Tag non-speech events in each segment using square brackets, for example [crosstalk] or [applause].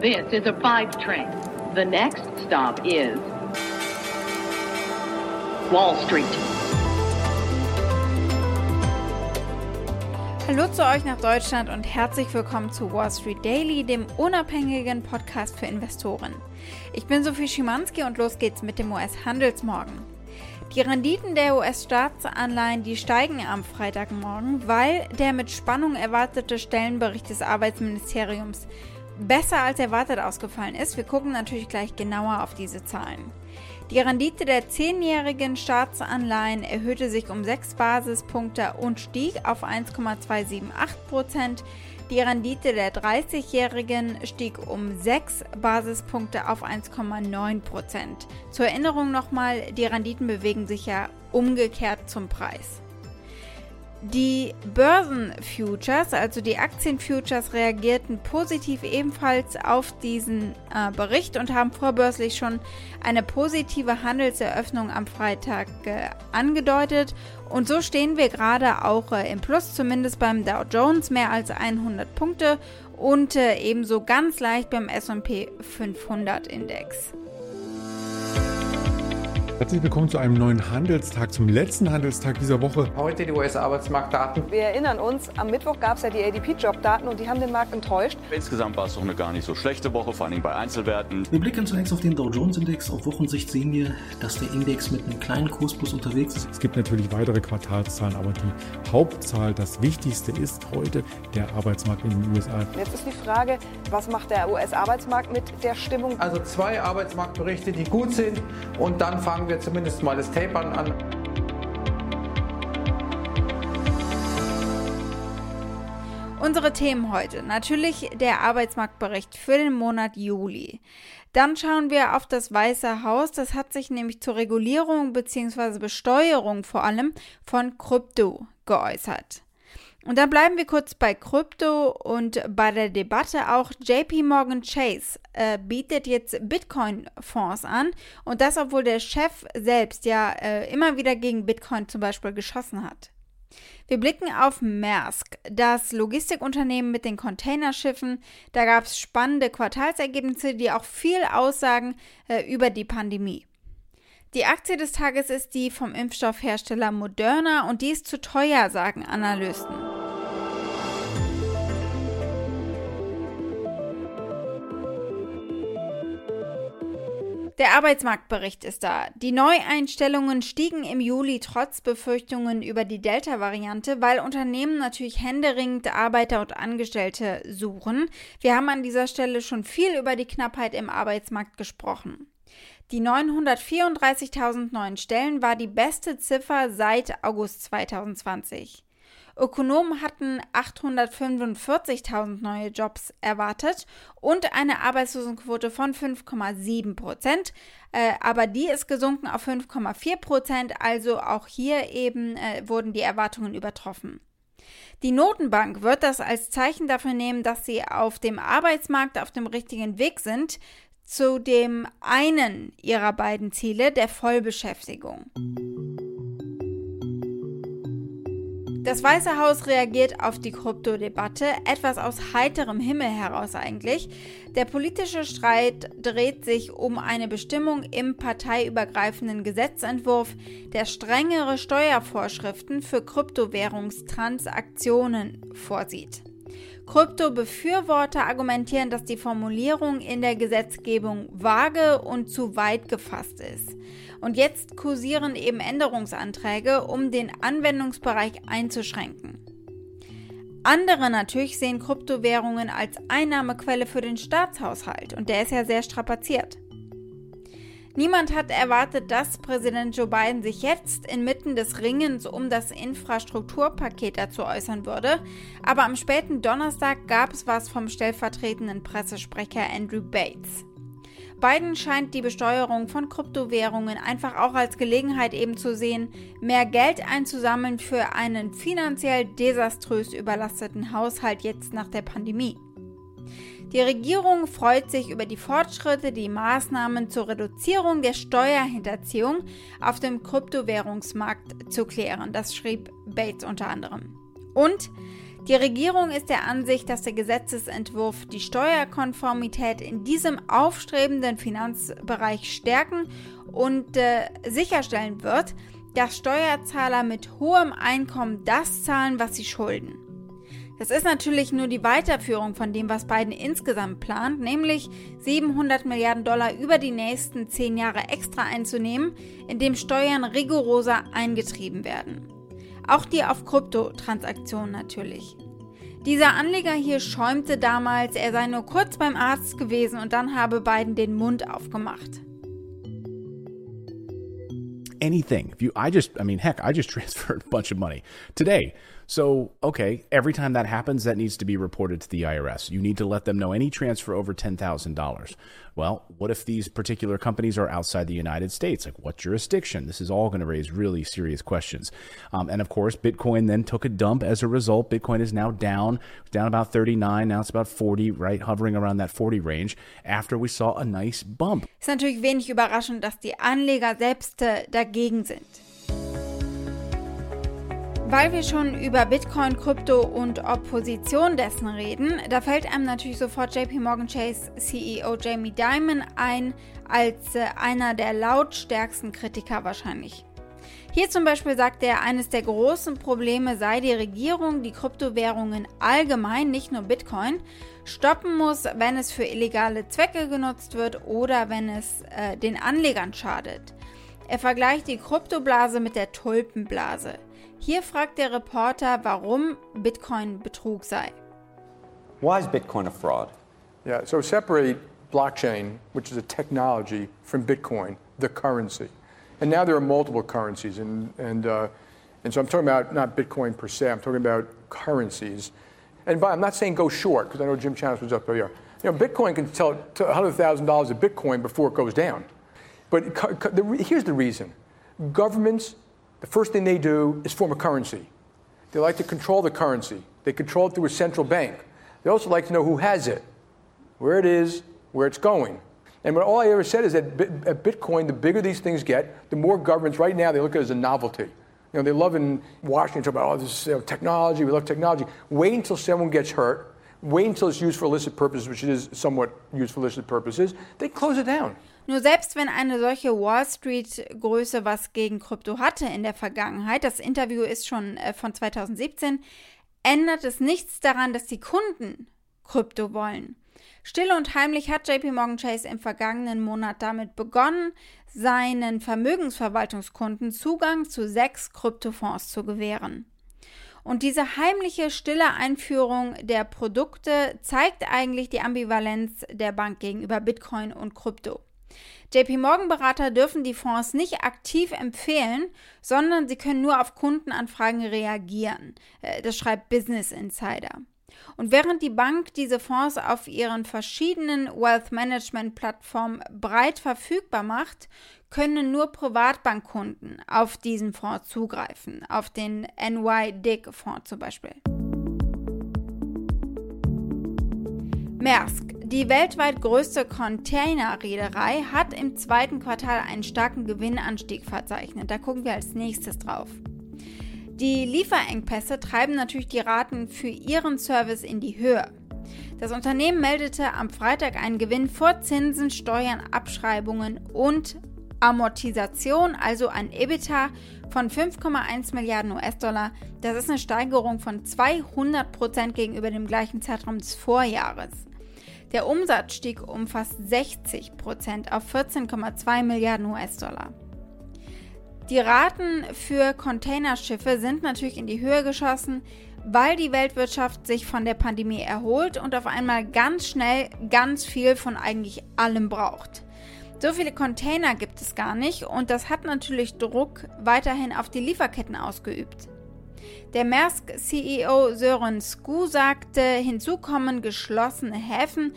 This is a five train. The next stop is Wall Street. Hallo zu euch nach Deutschland und herzlich willkommen zu Wall Street Daily, dem unabhängigen Podcast für Investoren. Ich bin Sophie Schimanski und los geht's mit dem US-Handelsmorgen. Die Renditen der US-Staatsanleihen, die steigen am Freitagmorgen, weil der mit Spannung erwartete Stellenbericht des Arbeitsministeriums besser als erwartet ausgefallen ist. Wir gucken natürlich gleich genauer auf diese Zahlen. Die Rendite der zehnjährigen Staatsanleihen erhöhte sich um 6 Basispunkte und stieg auf 1,278 Prozent. Die Rendite der 30-Jährigen stieg um 6 Basispunkte auf 1,9 Prozent. Zur Erinnerung nochmal, die Renditen bewegen sich ja umgekehrt zum Preis. Die Börsenfutures, also die Aktienfutures, reagierten positiv ebenfalls auf diesen äh, Bericht und haben vorbörslich schon eine positive Handelseröffnung am Freitag äh, angedeutet. Und so stehen wir gerade auch äh, im Plus, zumindest beim Dow Jones mehr als 100 Punkte und äh, ebenso ganz leicht beim SP 500 Index. Herzlich willkommen zu einem neuen Handelstag, zum letzten Handelstag dieser Woche. Heute die US-Arbeitsmarktdaten. Wir erinnern uns, am Mittwoch gab es ja die ADP-Jobdaten und die haben den Markt enttäuscht. Insgesamt war es doch eine gar nicht so schlechte Woche, vor allem bei Einzelwerten. Wir blicken zunächst auf den Dow Jones-Index. Auf Wochensicht sehen wir, dass der Index mit einem kleinen Kursplus unterwegs ist. Es gibt natürlich weitere Quartalszahlen, aber die Hauptzahl, das Wichtigste ist heute der Arbeitsmarkt in den USA. Jetzt ist die Frage, was macht der US-Arbeitsmarkt mit der Stimmung? Also zwei Arbeitsmarktberichte, die gut sind und dann fangen wir zumindest mal das Tapern an. Unsere Themen heute. Natürlich der Arbeitsmarktbericht für den Monat Juli. Dann schauen wir auf das Weiße Haus. Das hat sich nämlich zur Regulierung bzw. Besteuerung vor allem von Krypto geäußert. Und dann bleiben wir kurz bei Krypto und bei der Debatte auch. JP Morgan Chase äh, bietet jetzt Bitcoin-Fonds an und das, obwohl der Chef selbst ja äh, immer wieder gegen Bitcoin zum Beispiel geschossen hat. Wir blicken auf Maersk, das Logistikunternehmen mit den Containerschiffen. Da gab es spannende Quartalsergebnisse, die auch viel aussagen äh, über die Pandemie. Die Aktie des Tages ist die vom Impfstoffhersteller Moderna und die ist zu teuer, sagen Analysten. Der Arbeitsmarktbericht ist da. Die Neueinstellungen stiegen im Juli trotz Befürchtungen über die Delta-Variante, weil Unternehmen natürlich händeringend Arbeiter und Angestellte suchen. Wir haben an dieser Stelle schon viel über die Knappheit im Arbeitsmarkt gesprochen. Die 934.000 neuen Stellen war die beste Ziffer seit August 2020. Ökonomen hatten 845.000 neue Jobs erwartet und eine Arbeitslosenquote von 5,7 Prozent. Äh, aber die ist gesunken auf 5,4 Prozent, also auch hier eben äh, wurden die Erwartungen übertroffen. Die Notenbank wird das als Zeichen dafür nehmen, dass sie auf dem Arbeitsmarkt auf dem richtigen Weg sind zu dem einen ihrer beiden Ziele, der Vollbeschäftigung. Das Weiße Haus reagiert auf die Kryptodebatte, etwas aus heiterem Himmel heraus eigentlich. Der politische Streit dreht sich um eine Bestimmung im parteiübergreifenden Gesetzentwurf, der strengere Steuervorschriften für Kryptowährungstransaktionen vorsieht. Krypto-Befürworter argumentieren, dass die Formulierung in der Gesetzgebung vage und zu weit gefasst ist. Und jetzt kursieren eben Änderungsanträge, um den Anwendungsbereich einzuschränken. Andere natürlich sehen Kryptowährungen als Einnahmequelle für den Staatshaushalt und der ist ja sehr strapaziert. Niemand hat erwartet, dass Präsident Joe Biden sich jetzt inmitten des Ringens um das Infrastrukturpaket dazu äußern würde, aber am späten Donnerstag gab es was vom stellvertretenden Pressesprecher Andrew Bates. Biden scheint die Besteuerung von Kryptowährungen einfach auch als Gelegenheit eben zu sehen, mehr Geld einzusammeln für einen finanziell desaströs überlasteten Haushalt jetzt nach der Pandemie. Die Regierung freut sich über die Fortschritte, die Maßnahmen zur Reduzierung der Steuerhinterziehung auf dem Kryptowährungsmarkt zu klären. Das schrieb Bates unter anderem. Und Die Regierung ist der Ansicht, dass der Gesetzesentwurf die Steuerkonformität in diesem aufstrebenden Finanzbereich stärken und äh, sicherstellen wird, dass Steuerzahler mit hohem Einkommen das zahlen, was sie schulden. Das ist natürlich nur die Weiterführung von dem, was Biden insgesamt plant, nämlich 700 Milliarden Dollar über die nächsten zehn Jahre extra einzunehmen, indem Steuern rigoroser eingetrieben werden. Auch die auf Kryptotransaktionen natürlich. Dieser Anleger hier schäumte damals, er sei nur kurz beim Arzt gewesen und dann habe Biden den Mund aufgemacht. Anything. If you, I just, I mean, heck, I just [laughs] transferred a bunch of money today. So, okay, every time that happens, that needs to be reported to the IRS. You need to let them know any transfer over $10,000. Well, what if these particular companies are outside the United States? Like, what jurisdiction? This is all going to raise really serious questions. Um, and of course, Bitcoin then took a dump as a result. Bitcoin is now down, down about 39. Now it's about 40, right? Hovering around that 40 range after we saw a nice bump. Ist natürlich wenig überraschend, dass die Anleger selbst äh, dagegen sind. Weil wir schon über Bitcoin, Krypto und Opposition dessen reden, da fällt einem natürlich sofort JP Morgan Chase CEO Jamie Dimon ein als äh, einer der lautstärksten Kritiker wahrscheinlich. Hier zum Beispiel sagt er, eines der großen Probleme sei die Regierung, die Kryptowährungen allgemein, nicht nur Bitcoin, stoppen muss, wenn es für illegale Zwecke genutzt wird oder wenn es äh, den Anlegern schadet. Er vergleicht die Kryptoblase mit der Tulpenblase. Hier fragt der Reporter, warum Bitcoin Betrug sei. Why is Bitcoin a fraud? Yeah, so separate blockchain, which is a technology, from Bitcoin, the currency. And now there are multiple currencies, and, and, uh, and so I'm talking about not Bitcoin per se, I'm talking about currencies. And by, I'm not saying go short, because I know Jim Chanos was up there. You know, Bitcoin can tell $100,000 of Bitcoin before it goes down. But here's the reason governments the first thing they do is form a currency. They like to control the currency. They control it through a central bank. They also like to know who has it, where it is, where it's going. And what all I ever said is that at Bitcoin, the bigger these things get, the more governments right now they look at it as a novelty. You know, they love in Washington talk about, oh, this is you know, technology, we love technology. Wait until someone gets hurt. Wait until it's used for illicit purposes, which it is somewhat used for illicit purposes. They close it down. Nur selbst wenn eine solche Wall Street-Größe was gegen Krypto hatte in der Vergangenheit, das Interview ist schon äh, von 2017, ändert es nichts daran, dass die Kunden Krypto wollen. Still und heimlich hat JP Morgan Chase im vergangenen Monat damit begonnen, seinen Vermögensverwaltungskunden Zugang zu sechs Kryptofonds zu gewähren. Und diese heimliche, stille Einführung der Produkte zeigt eigentlich die Ambivalenz der Bank gegenüber Bitcoin und Krypto. JP Morgan Berater dürfen die Fonds nicht aktiv empfehlen, sondern sie können nur auf Kundenanfragen reagieren. Äh, das schreibt Business Insider. Und während die Bank diese Fonds auf ihren verschiedenen Wealth Management Plattformen breit verfügbar macht, können nur Privatbankkunden auf diesen Fonds zugreifen, auf den NY Fonds zum Beispiel. Maersk, die weltweit größte Containerreederei, hat im zweiten Quartal einen starken Gewinnanstieg verzeichnet. Da gucken wir als nächstes drauf. Die Lieferengpässe treiben natürlich die Raten für ihren Service in die Höhe. Das Unternehmen meldete am Freitag einen Gewinn vor Zinsen, Steuern, Abschreibungen und Amortisation, also ein EBITDA von 5,1 Milliarden US-Dollar. Das ist eine Steigerung von 200 Prozent gegenüber dem gleichen Zeitraum des Vorjahres. Der Umsatz stieg um fast 60 Prozent auf 14,2 Milliarden US-Dollar. Die Raten für Containerschiffe sind natürlich in die Höhe geschossen, weil die Weltwirtschaft sich von der Pandemie erholt und auf einmal ganz schnell ganz viel von eigentlich allem braucht. So viele Container gibt es gar nicht und das hat natürlich Druck weiterhin auf die Lieferketten ausgeübt. Der Maersk-CEO Sören Sku sagte, hinzu kommen geschlossene Häfen,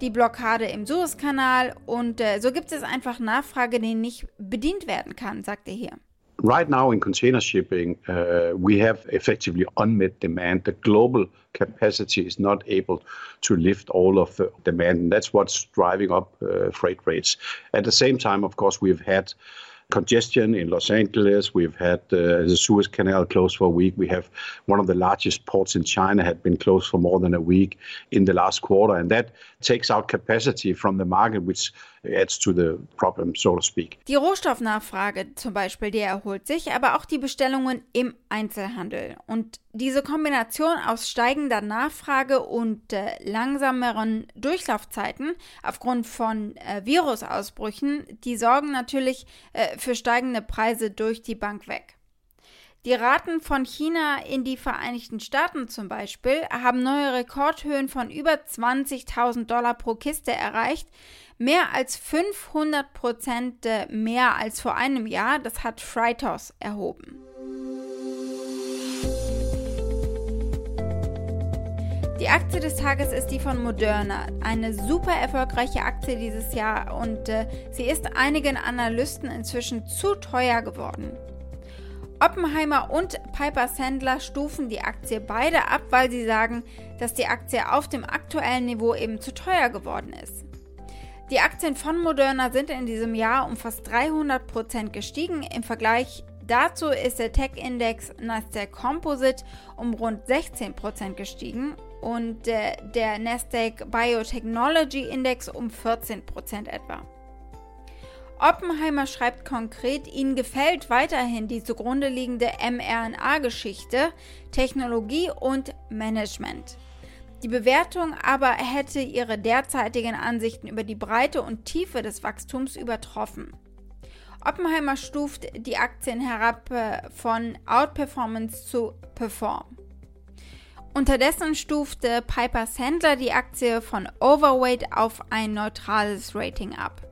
die Blockade im Suezkanal und äh, so gibt es einfach Nachfrage, die nicht bedient werden kann, sagte er hier. Right now in container shipping, uh, we have effectively unmet demand. The global capacity is not able to lift all of the demand, and that's what's driving up uh, freight rates. At the same time, of course, we've had congestion in Los Angeles. We've had uh, the Suez Canal closed for a week. We have one of the largest ports in China had been closed for more than a week in the last quarter, and that takes out capacity from the market, which adds to the problem, so to speak. Die Rohstoffnachfrage zum Beispiel, die erholt sich, aber auch die Bestellungen im Einzelhandel. Und diese Kombination aus steigender Nachfrage und äh, langsameren Durchlaufzeiten aufgrund von äh, Virusausbrüchen, die sorgen natürlich äh, für steigende Preise durch die Bank weg. Die Raten von China in die Vereinigten Staaten zum Beispiel haben neue Rekordhöhen von über 20.000 Dollar pro Kiste erreicht, mehr als 500 Prozent mehr als vor einem Jahr. Das hat Freitos erhoben. Die Aktie des Tages ist die von Moderna, eine super erfolgreiche Aktie dieses Jahr und äh, sie ist einigen Analysten inzwischen zu teuer geworden. Oppenheimer und Piper Sandler stufen die Aktie beide ab, weil sie sagen, dass die Aktie auf dem aktuellen Niveau eben zu teuer geworden ist. Die Aktien von Moderna sind in diesem Jahr um fast 300 Prozent gestiegen. Im Vergleich dazu ist der Tech-Index Nasdaq Composite um rund 16 Prozent gestiegen und äh, der Nasdaq Biotechnology Index um 14 Prozent etwa. Oppenheimer schreibt konkret, ihnen gefällt weiterhin die zugrunde liegende mRNA-Geschichte, Technologie und Management. Die Bewertung aber hätte ihre derzeitigen Ansichten über die Breite und Tiefe des Wachstums übertroffen. Oppenheimer stuft die Aktien herab äh, von Outperformance zu Perform. Unterdessen stufte Piper Sandler die Aktie von Overweight auf ein neutrales Rating ab.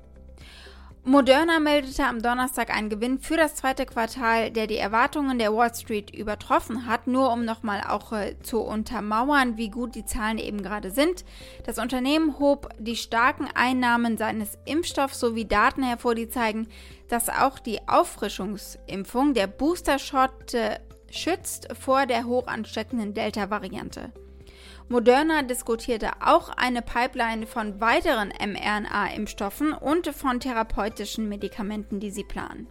Moderna meldete am Donnerstag einen Gewinn für das zweite Quartal, der die Erwartungen der Wall Street übertroffen hat. Nur um nochmal auch äh, zu untermauern, wie gut die Zahlen eben gerade sind. Das Unternehmen hob die starken Einnahmen seines Impfstoffs sowie Daten hervor, die zeigen, dass auch die Auffrischungsimpfung, der Booster-Shot, äh, schützt vor der hoch ansteckenden Delta-Variante. Moderna diskutierte auch eine Pipeline von weiteren mRNA-Impfstoffen und von therapeutischen Medikamenten, die sie planen.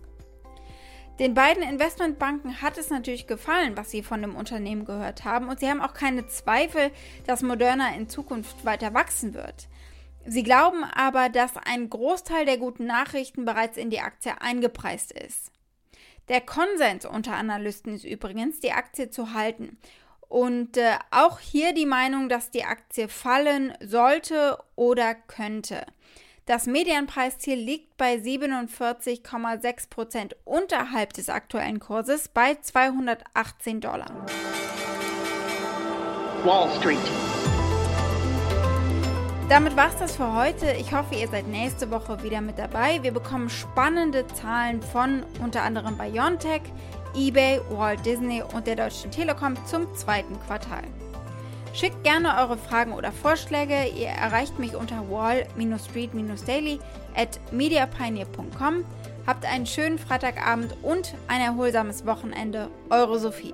Den beiden Investmentbanken hat es natürlich gefallen, was sie von dem Unternehmen gehört haben, und sie haben auch keine Zweifel, dass Moderna in Zukunft weiter wachsen wird. Sie glauben aber, dass ein Großteil der guten Nachrichten bereits in die Aktie eingepreist ist. Der Konsens unter Analysten ist übrigens, die Aktie zu halten und äh, auch hier die Meinung, dass die Aktie fallen sollte oder könnte. Das Medianpreisziel liegt bei 47,6 Prozent unterhalb des aktuellen Kurses bei 218 Dollar. Wall Street. Damit war es das für heute. Ich hoffe, ihr seid nächste Woche wieder mit dabei. Wir bekommen spannende Zahlen von unter anderem BioNTech, eBay, Walt Disney und der Deutschen Telekom zum zweiten Quartal. Schickt gerne eure Fragen oder Vorschläge. Ihr erreicht mich unter wall-street-daily at mediapioneer.com. Habt einen schönen Freitagabend und ein erholsames Wochenende. Eure Sophie.